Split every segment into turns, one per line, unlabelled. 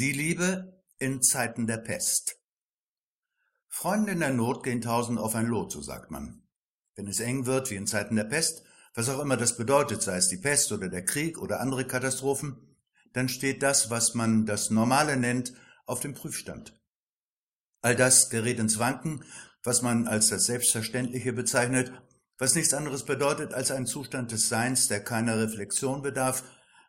Die Liebe in Zeiten der Pest. Freunde in der Not gehen tausend auf ein Lot, so sagt man. Wenn es eng wird, wie in Zeiten der Pest, was auch immer das bedeutet, sei es die Pest oder der Krieg oder andere Katastrophen, dann steht das, was man das Normale nennt, auf dem Prüfstand. All das gerät ins Wanken, was man als das Selbstverständliche bezeichnet, was nichts anderes bedeutet als ein Zustand des Seins, der keiner Reflexion bedarf,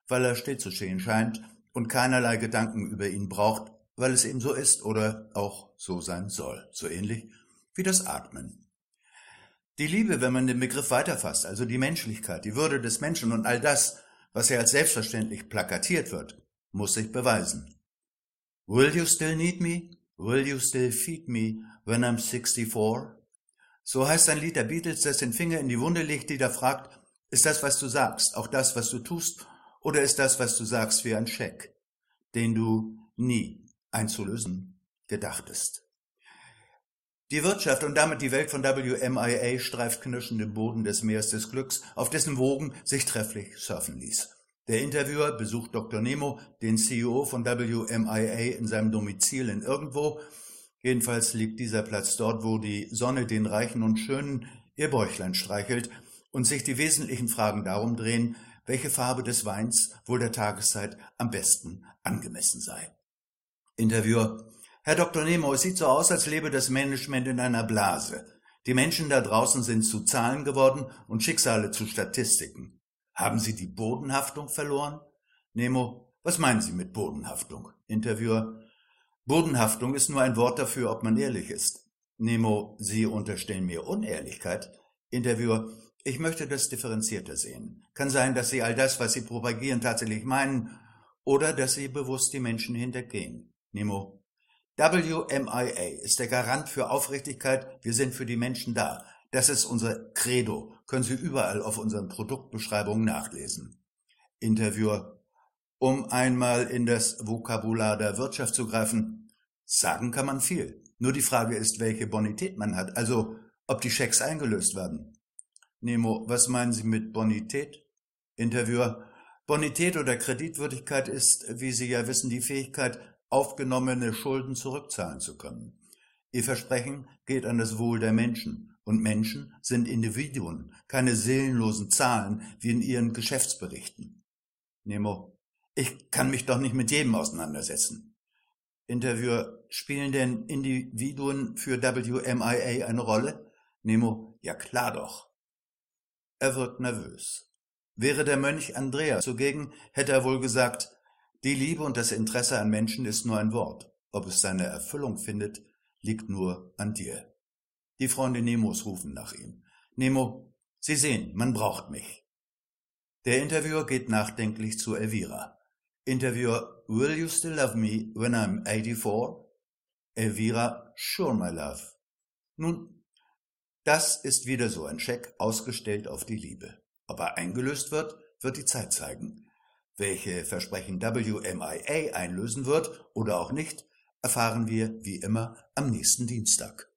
weil er stillzustehen scheint und keinerlei Gedanken über ihn braucht, weil es eben so ist oder auch so sein soll, so ähnlich wie das Atmen. Die Liebe, wenn man den Begriff weiterfasst, also die Menschlichkeit, die Würde des Menschen und all das, was ja als selbstverständlich plakatiert wird, muss sich beweisen. Will you still need me? Will you still feed me when I'm 64? So heißt ein Lied der Beatles, das den Finger in die Wunde legt, die da fragt, ist das, was du sagst, auch das, was du tust oder ist das, was du sagst, wie ein Scheck, den du nie einzulösen gedachtest? Die Wirtschaft und damit die Welt von WMIA streift knirschend den Boden des Meeres des Glücks, auf dessen Wogen sich trefflich surfen ließ. Der Interviewer besucht Dr. Nemo, den CEO von WMIA, in seinem Domizil in irgendwo. Jedenfalls liegt dieser Platz dort, wo die Sonne den Reichen und Schönen ihr Bäuchlein streichelt und sich die wesentlichen Fragen darum drehen, welche Farbe des Weins wohl der Tageszeit am besten angemessen sei. Interviewer Herr Dr. Nemo, es sieht so aus, als lebe das Management in einer Blase. Die Menschen da draußen sind zu Zahlen geworden und Schicksale zu Statistiken. Haben Sie die Bodenhaftung verloren? Nemo, was meinen Sie mit Bodenhaftung? Interviewer, Bodenhaftung ist nur ein Wort dafür, ob man ehrlich ist. Nemo, Sie unterstellen mir Unehrlichkeit. Interviewer, ich möchte das differenzierter sehen. Kann sein, dass Sie all das, was Sie propagieren, tatsächlich meinen, oder dass Sie bewusst die Menschen hintergehen. Nemo. WMIA ist der Garant für Aufrichtigkeit. Wir sind für die Menschen da. Das ist unser Credo. Können Sie überall auf unseren Produktbeschreibungen nachlesen. Interviewer. Um einmal in das Vokabular der Wirtschaft zu greifen. Sagen kann man viel. Nur die Frage ist, welche Bonität man hat. Also, ob die Schecks eingelöst werden. Nemo, was meinen Sie mit Bonität? Interviewer, Bonität oder Kreditwürdigkeit ist, wie Sie ja wissen, die Fähigkeit, aufgenommene Schulden zurückzahlen zu können. Ihr Versprechen geht an das Wohl der Menschen. Und Menschen sind Individuen, keine seelenlosen Zahlen wie in ihren Geschäftsberichten. Nemo, ich kann mich doch nicht mit jedem auseinandersetzen. Interviewer, spielen denn Individuen für WMIA eine Rolle? Nemo, ja klar doch. Er wird nervös. Wäre der Mönch Andreas zugegen, hätte er wohl gesagt, die Liebe und das Interesse an Menschen ist nur ein Wort. Ob es seine Erfüllung findet, liegt nur an dir. Die Freunde Nemos rufen nach ihm. Nemo, Sie sehen, man braucht mich. Der Interviewer geht nachdenklich zu Elvira. Interviewer, will you still love me when I'm 84? Elvira, sure, my love. Nun, das ist wieder so ein Scheck ausgestellt auf die Liebe. Ob er eingelöst wird, wird die Zeit zeigen. Welche Versprechen WMIA einlösen wird oder auch nicht, erfahren wir wie immer am nächsten Dienstag.